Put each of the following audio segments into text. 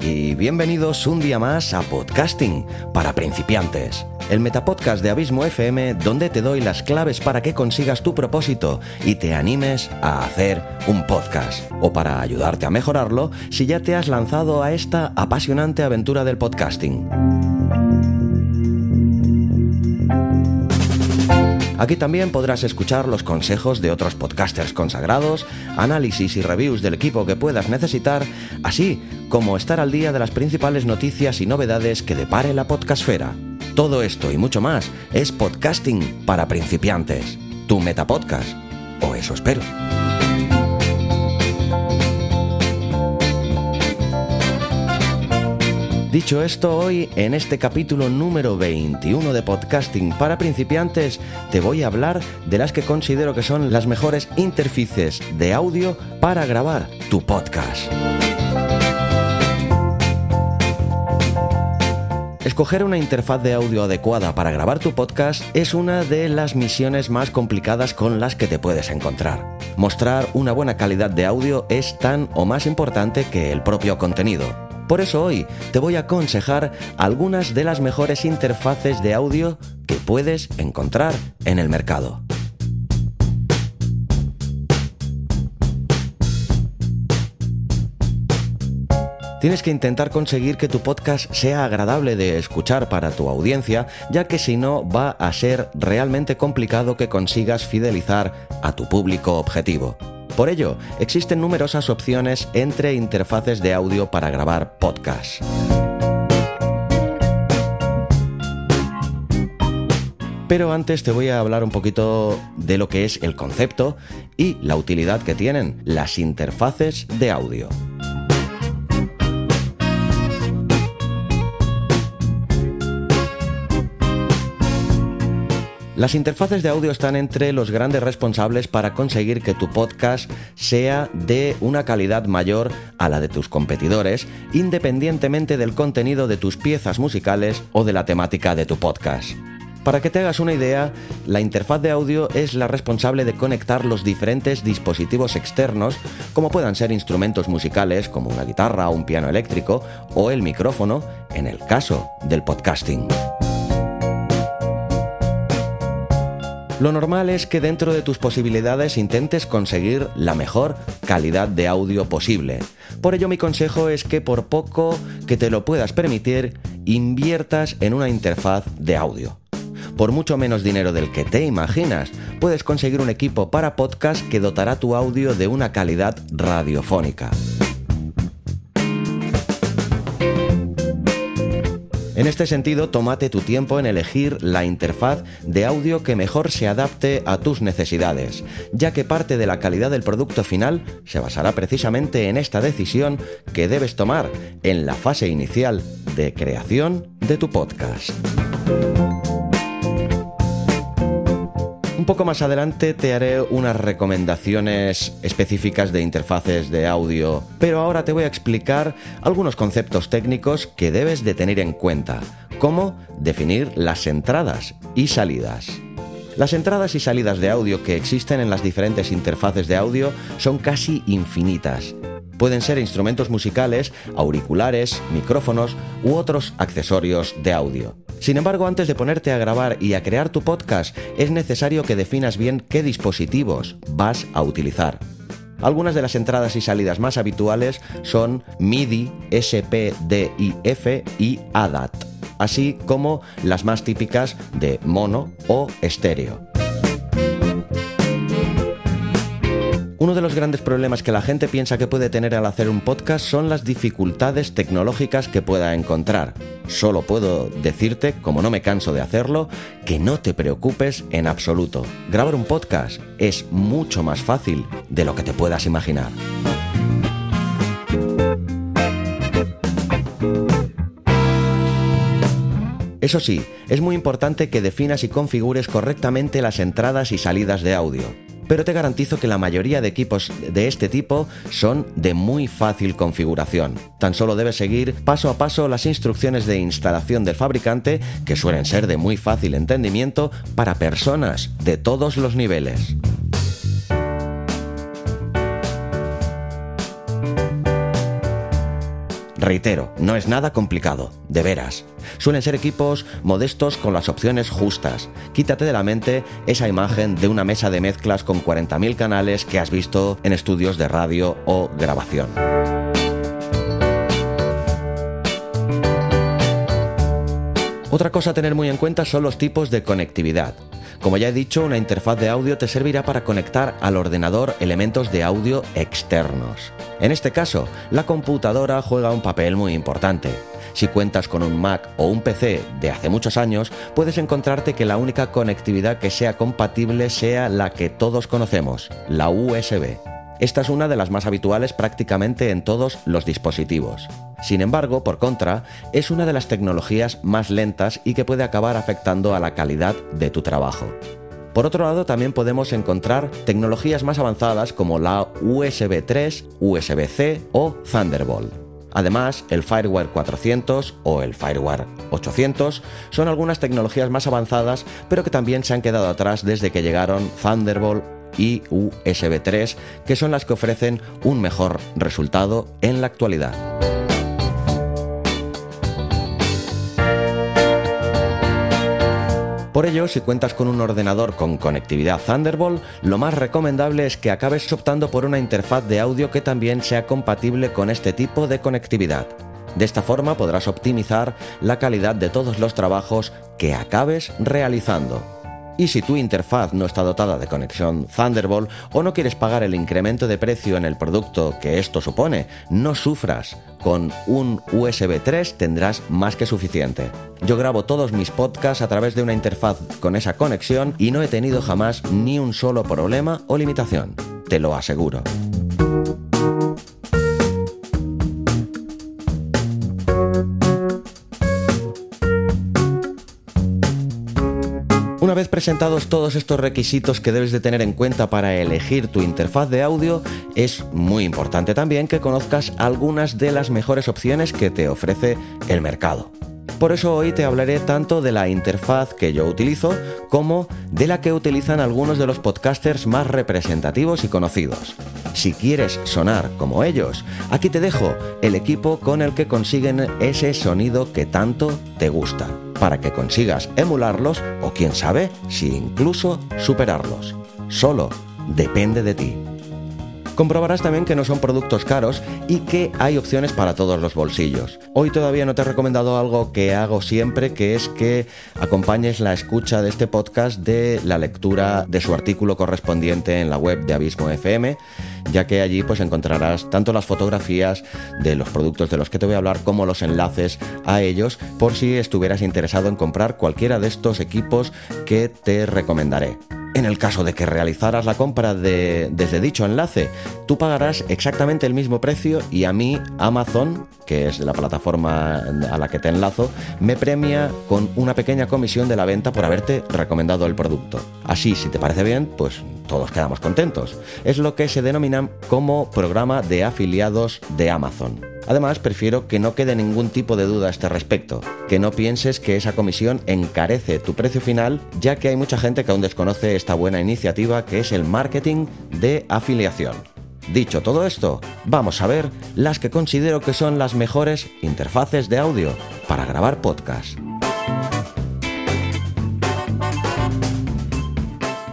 Y bienvenidos un día más a Podcasting para principiantes. El metapodcast de Abismo FM donde te doy las claves para que consigas tu propósito y te animes a hacer un podcast o para ayudarte a mejorarlo si ya te has lanzado a esta apasionante aventura del podcasting. Aquí también podrás escuchar los consejos de otros podcasters consagrados, análisis y reviews del equipo que puedas necesitar, así como estar al día de las principales noticias y novedades que depare la podcastfera. Todo esto y mucho más es podcasting para principiantes. Tu metapodcast. O eso espero. Dicho esto, hoy en este capítulo número 21 de Podcasting para principiantes te voy a hablar de las que considero que son las mejores interfaces de audio para grabar tu podcast. Escoger una interfaz de audio adecuada para grabar tu podcast es una de las misiones más complicadas con las que te puedes encontrar. Mostrar una buena calidad de audio es tan o más importante que el propio contenido. Por eso hoy te voy a aconsejar algunas de las mejores interfaces de audio que puedes encontrar en el mercado. Tienes que intentar conseguir que tu podcast sea agradable de escuchar para tu audiencia, ya que si no va a ser realmente complicado que consigas fidelizar a tu público objetivo. Por ello, existen numerosas opciones entre interfaces de audio para grabar podcasts. Pero antes te voy a hablar un poquito de lo que es el concepto y la utilidad que tienen las interfaces de audio. Las interfaces de audio están entre los grandes responsables para conseguir que tu podcast sea de una calidad mayor a la de tus competidores, independientemente del contenido de tus piezas musicales o de la temática de tu podcast. Para que te hagas una idea, la interfaz de audio es la responsable de conectar los diferentes dispositivos externos, como puedan ser instrumentos musicales como una guitarra o un piano eléctrico, o el micrófono, en el caso del podcasting. Lo normal es que dentro de tus posibilidades intentes conseguir la mejor calidad de audio posible. Por ello mi consejo es que por poco que te lo puedas permitir, inviertas en una interfaz de audio. Por mucho menos dinero del que te imaginas, puedes conseguir un equipo para podcast que dotará tu audio de una calidad radiofónica. En este sentido, tómate tu tiempo en elegir la interfaz de audio que mejor se adapte a tus necesidades, ya que parte de la calidad del producto final se basará precisamente en esta decisión que debes tomar en la fase inicial de creación de tu podcast. Poco más adelante te haré unas recomendaciones específicas de interfaces de audio, pero ahora te voy a explicar algunos conceptos técnicos que debes de tener en cuenta, como definir las entradas y salidas. Las entradas y salidas de audio que existen en las diferentes interfaces de audio son casi infinitas. Pueden ser instrumentos musicales, auriculares, micrófonos u otros accesorios de audio. Sin embargo, antes de ponerte a grabar y a crear tu podcast, es necesario que definas bien qué dispositivos vas a utilizar. Algunas de las entradas y salidas más habituales son MIDI, SPDIF y ADAT, así como las más típicas de mono o estéreo. Uno de los grandes problemas que la gente piensa que puede tener al hacer un podcast son las dificultades tecnológicas que pueda encontrar. Solo puedo decirte, como no me canso de hacerlo, que no te preocupes en absoluto. Grabar un podcast es mucho más fácil de lo que te puedas imaginar. Eso sí, es muy importante que definas y configures correctamente las entradas y salidas de audio. Pero te garantizo que la mayoría de equipos de este tipo son de muy fácil configuración. Tan solo debes seguir paso a paso las instrucciones de instalación del fabricante, que suelen ser de muy fácil entendimiento para personas de todos los niveles. Reitero, no es nada complicado, de veras. Suelen ser equipos modestos con las opciones justas. Quítate de la mente esa imagen de una mesa de mezclas con 40.000 canales que has visto en estudios de radio o grabación. Otra cosa a tener muy en cuenta son los tipos de conectividad. Como ya he dicho, una interfaz de audio te servirá para conectar al ordenador elementos de audio externos. En este caso, la computadora juega un papel muy importante. Si cuentas con un Mac o un PC de hace muchos años, puedes encontrarte que la única conectividad que sea compatible sea la que todos conocemos, la USB. Esta es una de las más habituales prácticamente en todos los dispositivos. Sin embargo, por contra, es una de las tecnologías más lentas y que puede acabar afectando a la calidad de tu trabajo. Por otro lado, también podemos encontrar tecnologías más avanzadas como la USB 3, USB-C o Thunderbolt. Además, el Firewire 400 o el Firewire 800 son algunas tecnologías más avanzadas, pero que también se han quedado atrás desde que llegaron Thunderbolt y USB 3, que son las que ofrecen un mejor resultado en la actualidad. Por ello, si cuentas con un ordenador con conectividad Thunderbolt, lo más recomendable es que acabes optando por una interfaz de audio que también sea compatible con este tipo de conectividad. De esta forma podrás optimizar la calidad de todos los trabajos que acabes realizando. Y si tu interfaz no está dotada de conexión Thunderbolt o no quieres pagar el incremento de precio en el producto que esto supone, no sufras. Con un USB 3 tendrás más que suficiente. Yo grabo todos mis podcasts a través de una interfaz con esa conexión y no he tenido jamás ni un solo problema o limitación. Te lo aseguro. Presentados todos estos requisitos que debes de tener en cuenta para elegir tu interfaz de audio, es muy importante también que conozcas algunas de las mejores opciones que te ofrece el mercado. Por eso hoy te hablaré tanto de la interfaz que yo utilizo como de la que utilizan algunos de los podcasters más representativos y conocidos. Si quieres sonar como ellos, aquí te dejo el equipo con el que consiguen ese sonido que tanto te gusta para que consigas emularlos o quién sabe si incluso superarlos. Solo depende de ti. Comprobarás también que no son productos caros y que hay opciones para todos los bolsillos. Hoy todavía no te he recomendado algo que hago siempre, que es que acompañes la escucha de este podcast de la lectura de su artículo correspondiente en la web de Abismo FM, ya que allí pues encontrarás tanto las fotografías de los productos de los que te voy a hablar como los enlaces a ellos por si estuvieras interesado en comprar cualquiera de estos equipos que te recomendaré. En el caso de que realizaras la compra desde dicho enlace, tú pagarás exactamente el mismo precio y a mí Amazon, que es la plataforma a la que te enlazo, me premia con una pequeña comisión de la venta por haberte recomendado el producto. Así, si te parece bien, pues todos quedamos contentos. Es lo que se denomina como programa de afiliados de Amazon. Además, prefiero que no quede ningún tipo de duda a este respecto, que no pienses que esa comisión encarece tu precio final, ya que hay mucha gente que aún desconoce esta buena iniciativa que es el marketing de afiliación. Dicho todo esto, vamos a ver las que considero que son las mejores interfaces de audio para grabar podcast.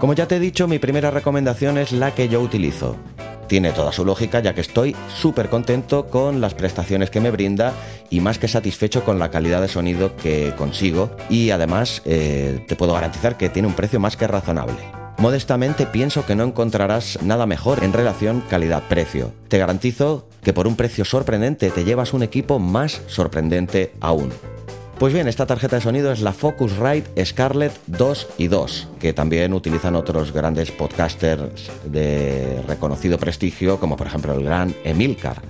Como ya te he dicho, mi primera recomendación es la que yo utilizo, tiene toda su lógica ya que estoy súper contento con las prestaciones que me brinda y más que satisfecho con la calidad de sonido que consigo y además eh, te puedo garantizar que tiene un precio más que razonable. Modestamente pienso que no encontrarás nada mejor en relación calidad-precio. Te garantizo que por un precio sorprendente te llevas un equipo más sorprendente aún. Pues bien, esta tarjeta de sonido es la Focusrite Scarlett 2 y 2, que también utilizan otros grandes podcasters de reconocido prestigio, como por ejemplo el gran Emilcar.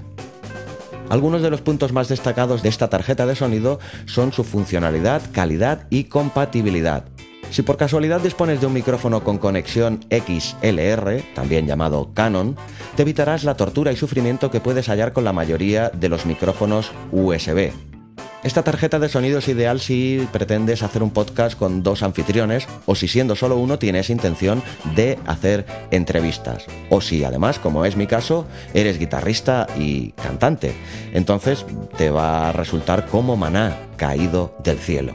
Algunos de los puntos más destacados de esta tarjeta de sonido son su funcionalidad, calidad y compatibilidad. Si por casualidad dispones de un micrófono con conexión XLR, también llamado Canon, te evitarás la tortura y sufrimiento que puedes hallar con la mayoría de los micrófonos USB. Esta tarjeta de sonido es ideal si pretendes hacer un podcast con dos anfitriones o si siendo solo uno tienes intención de hacer entrevistas. O si además, como es mi caso, eres guitarrista y cantante. Entonces te va a resultar como maná caído del cielo.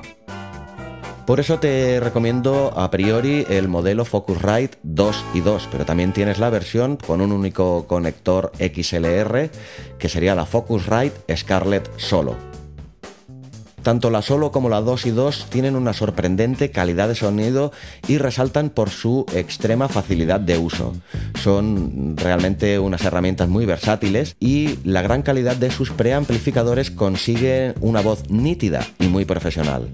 Por eso te recomiendo a priori el modelo Focusrite 2 y 2, pero también tienes la versión con un único conector XLR que sería la Focusrite Scarlett Solo. Tanto la Solo como la 2 y 2 tienen una sorprendente calidad de sonido y resaltan por su extrema facilidad de uso. Son realmente unas herramientas muy versátiles y la gran calidad de sus preamplificadores consigue una voz nítida y muy profesional.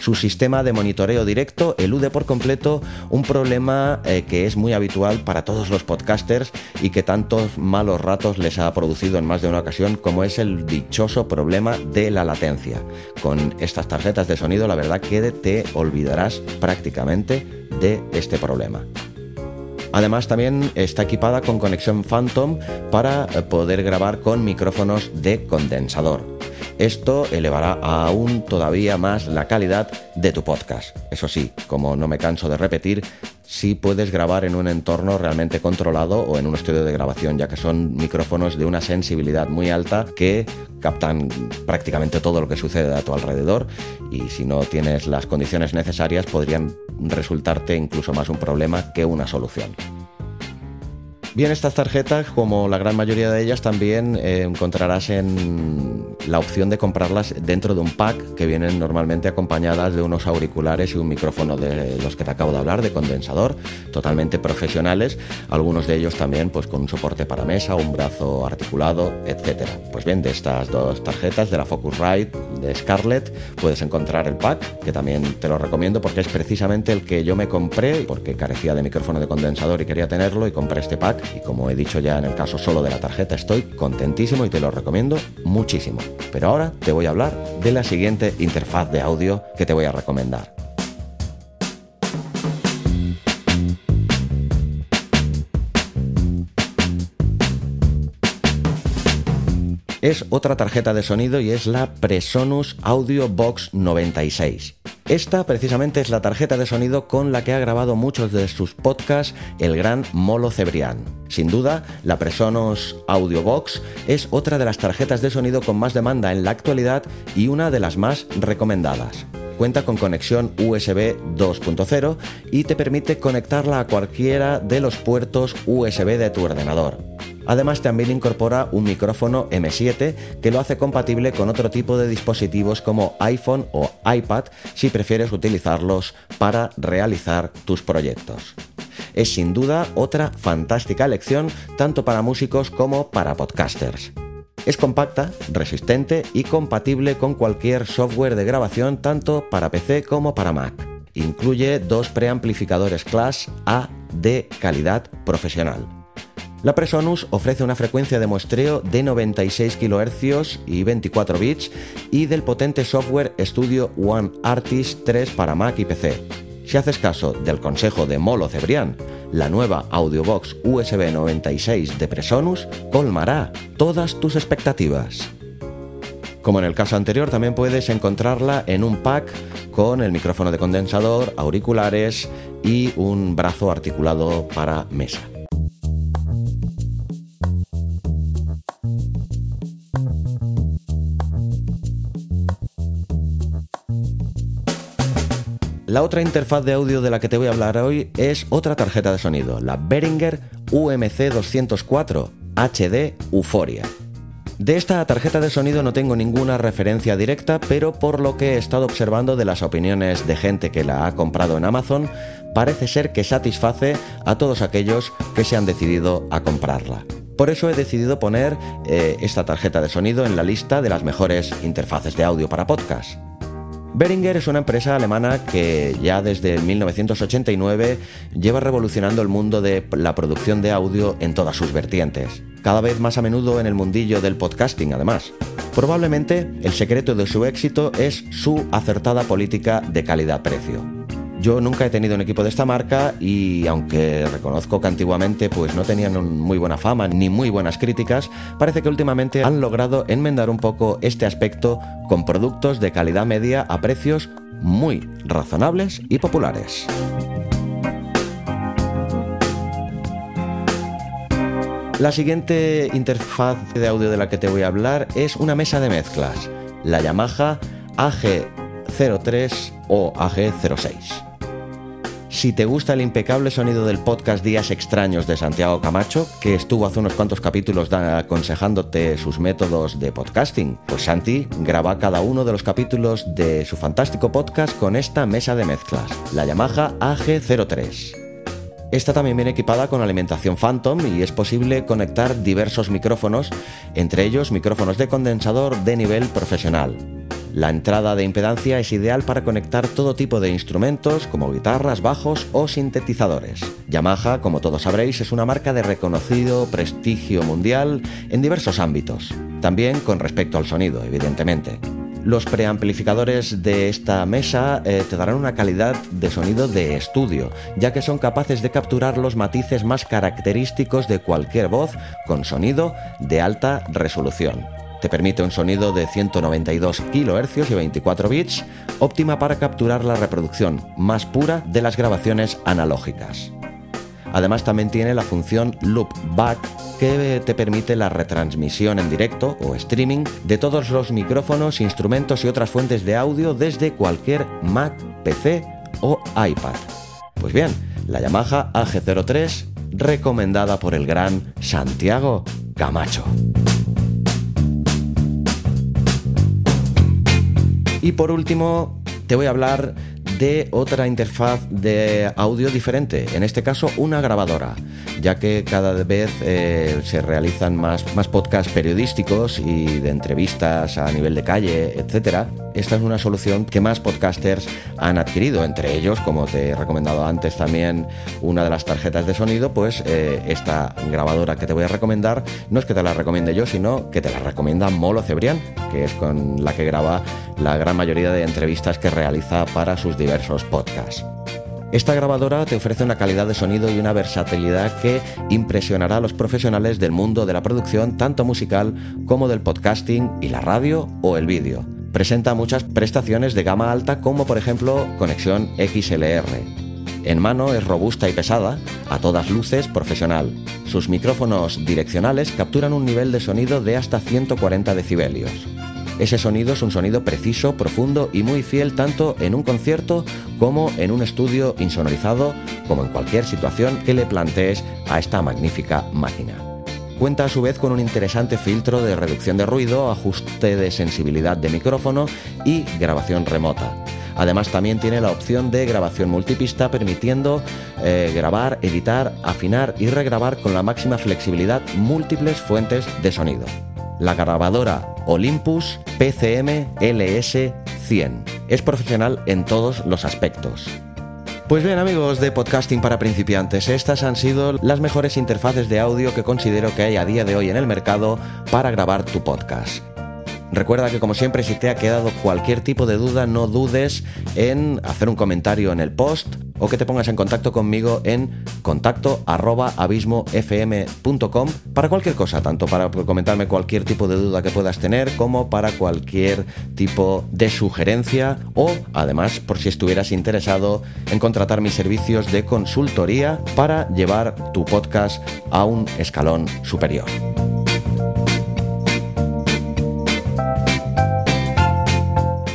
Su sistema de monitoreo directo elude por completo un problema eh, que es muy habitual para todos los podcasters y que tantos malos ratos les ha producido en más de una ocasión, como es el dichoso problema de la latencia. Con estas tarjetas de sonido, la verdad que te olvidarás prácticamente de este problema. Además también está equipada con conexión Phantom para eh, poder grabar con micrófonos de condensador. Esto elevará aún todavía más la calidad de tu podcast. Eso sí, como no me canso de repetir, si puedes grabar en un entorno realmente controlado o en un estudio de grabación, ya que son micrófonos de una sensibilidad muy alta que captan prácticamente todo lo que sucede a tu alrededor y si no tienes las condiciones necesarias podrían resultarte incluso más un problema que una solución. Bien, estas tarjetas, como la gran mayoría de ellas, también eh, encontrarás en la opción de comprarlas dentro de un pack que vienen normalmente acompañadas de unos auriculares y un micrófono de los que te acabo de hablar, de condensador, totalmente profesionales, algunos de ellos también pues con un soporte para mesa, un brazo articulado, etc. Pues bien, de estas dos tarjetas, de la Focusrite, de Scarlett, puedes encontrar el pack, que también te lo recomiendo porque es precisamente el que yo me compré, porque carecía de micrófono de condensador y quería tenerlo y compré este pack y como he dicho ya en el caso solo de la tarjeta estoy contentísimo y te lo recomiendo muchísimo. Pero ahora te voy a hablar de la siguiente interfaz de audio que te voy a recomendar. es otra tarjeta de sonido y es la Presonus Audio Box 96. Esta precisamente es la tarjeta de sonido con la que ha grabado muchos de sus podcasts el gran Molo Cebrián. Sin duda, la Presonus Audio Box es otra de las tarjetas de sonido con más demanda en la actualidad y una de las más recomendadas. Cuenta con conexión USB 2.0 y te permite conectarla a cualquiera de los puertos USB de tu ordenador. Además también incorpora un micrófono M7 que lo hace compatible con otro tipo de dispositivos como iPhone o iPad si prefieres utilizarlos para realizar tus proyectos. Es sin duda otra fantástica elección tanto para músicos como para podcasters. Es compacta, resistente y compatible con cualquier software de grabación tanto para PC como para Mac. Incluye dos preamplificadores Class A de calidad profesional. La Presonus ofrece una frecuencia de muestreo de 96 kHz y 24 bits y del potente software Studio One Artist 3 para Mac y PC. Si haces caso del consejo de Molo Cebrián, la nueva Audiobox USB 96 de Presonus colmará todas tus expectativas. Como en el caso anterior, también puedes encontrarla en un pack con el micrófono de condensador, auriculares y un brazo articulado para mesa. La otra interfaz de audio de la que te voy a hablar hoy es otra tarjeta de sonido, la Behringer UMC 204 HD Euphoria. De esta tarjeta de sonido no tengo ninguna referencia directa, pero por lo que he estado observando de las opiniones de gente que la ha comprado en Amazon, parece ser que satisface a todos aquellos que se han decidido a comprarla. Por eso he decidido poner eh, esta tarjeta de sonido en la lista de las mejores interfaces de audio para podcast. Behringer es una empresa alemana que ya desde 1989 lleva revolucionando el mundo de la producción de audio en todas sus vertientes. cada vez más a menudo en el mundillo del podcasting además. Probablemente el secreto de su éxito es su acertada política de calidad-precio. Yo nunca he tenido un equipo de esta marca y aunque reconozco que antiguamente pues no tenían muy buena fama ni muy buenas críticas, parece que últimamente han logrado enmendar un poco este aspecto con productos de calidad media a precios muy razonables y populares. La siguiente interfaz de audio de la que te voy a hablar es una mesa de mezclas, la Yamaha AG03 o AG06. Si te gusta el impecable sonido del podcast Días Extraños de Santiago Camacho, que estuvo hace unos cuantos capítulos aconsejándote sus métodos de podcasting, pues Santi graba cada uno de los capítulos de su fantástico podcast con esta mesa de mezclas, la Yamaha AG03. Esta también viene equipada con alimentación Phantom y es posible conectar diversos micrófonos, entre ellos micrófonos de condensador de nivel profesional. La entrada de impedancia es ideal para conectar todo tipo de instrumentos como guitarras, bajos o sintetizadores. Yamaha, como todos sabréis, es una marca de reconocido prestigio mundial en diversos ámbitos, también con respecto al sonido, evidentemente. Los preamplificadores de esta mesa eh, te darán una calidad de sonido de estudio, ya que son capaces de capturar los matices más característicos de cualquier voz con sonido de alta resolución. Te permite un sonido de 192 kHz y 24 bits, óptima para capturar la reproducción más pura de las grabaciones analógicas. Además también tiene la función Loop Back que te permite la retransmisión en directo o streaming de todos los micrófonos, instrumentos y otras fuentes de audio desde cualquier Mac, PC o iPad. Pues bien, la Yamaha AG03 recomendada por el gran Santiago Camacho. Y por último, te voy a hablar de otra interfaz de audio diferente, en este caso una grabadora, ya que cada vez eh, se realizan más, más podcasts periodísticos y de entrevistas a nivel de calle, etcétera. Esta es una solución que más podcasters han adquirido, entre ellos, como te he recomendado antes también, una de las tarjetas de sonido, pues eh, esta grabadora que te voy a recomendar no es que te la recomiende yo, sino que te la recomienda Molo Cebrián, que es con la que graba la gran mayoría de entrevistas que realiza para sus diversos podcasts. Esta grabadora te ofrece una calidad de sonido y una versatilidad que impresionará a los profesionales del mundo de la producción, tanto musical como del podcasting y la radio o el vídeo. Presenta muchas prestaciones de gama alta como por ejemplo conexión XLR. En mano es robusta y pesada, a todas luces profesional. Sus micrófonos direccionales capturan un nivel de sonido de hasta 140 decibelios. Ese sonido es un sonido preciso, profundo y muy fiel tanto en un concierto como en un estudio insonorizado, como en cualquier situación que le plantees a esta magnífica máquina. Cuenta a su vez con un interesante filtro de reducción de ruido, ajuste de sensibilidad de micrófono y grabación remota. Además también tiene la opción de grabación multipista permitiendo eh, grabar, editar, afinar y regrabar con la máxima flexibilidad múltiples fuentes de sonido la grabadora Olympus PCM LS100. Es profesional en todos los aspectos. Pues bien amigos de podcasting para principiantes, estas han sido las mejores interfaces de audio que considero que hay a día de hoy en el mercado para grabar tu podcast. Recuerda que como siempre si te ha quedado cualquier tipo de duda no dudes en hacer un comentario en el post o que te pongas en contacto conmigo en contacto abismofm.com para cualquier cosa, tanto para comentarme cualquier tipo de duda que puedas tener como para cualquier tipo de sugerencia o además por si estuvieras interesado en contratar mis servicios de consultoría para llevar tu podcast a un escalón superior.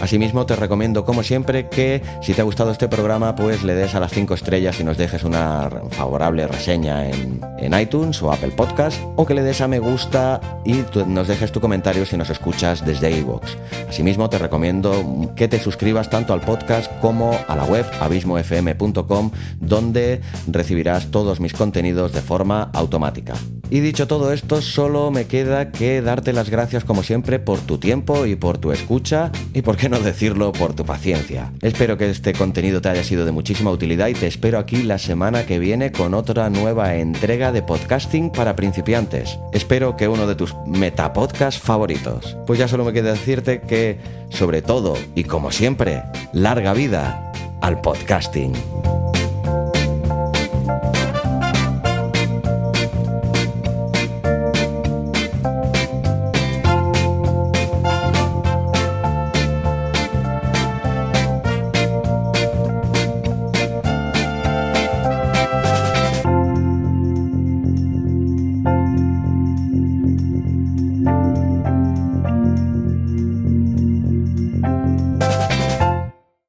Asimismo, te recomiendo, como siempre, que si te ha gustado este programa, pues le des a las 5 estrellas y nos dejes una favorable reseña en, iTunes o Apple Podcast, o que le des a me gusta y nos dejes tu comentario si nos escuchas desde iVoox. Asimismo, te recomiendo que te suscribas tanto al podcast como a la web abismofm.com, donde recibirás todos mis contenidos de forma automática. Y dicho todo esto, solo me queda que darte las gracias como siempre por tu tiempo y por tu escucha y por qué no decirlo por tu paciencia. Espero que este contenido te haya sido de muchísima utilidad y te espero aquí la semana que viene con otra nueva entrega de podcasting para principiantes. Espero que uno de tus metapodcasts favoritos. Pues ya solo me queda decirte que, sobre todo y como siempre, larga vida al podcasting.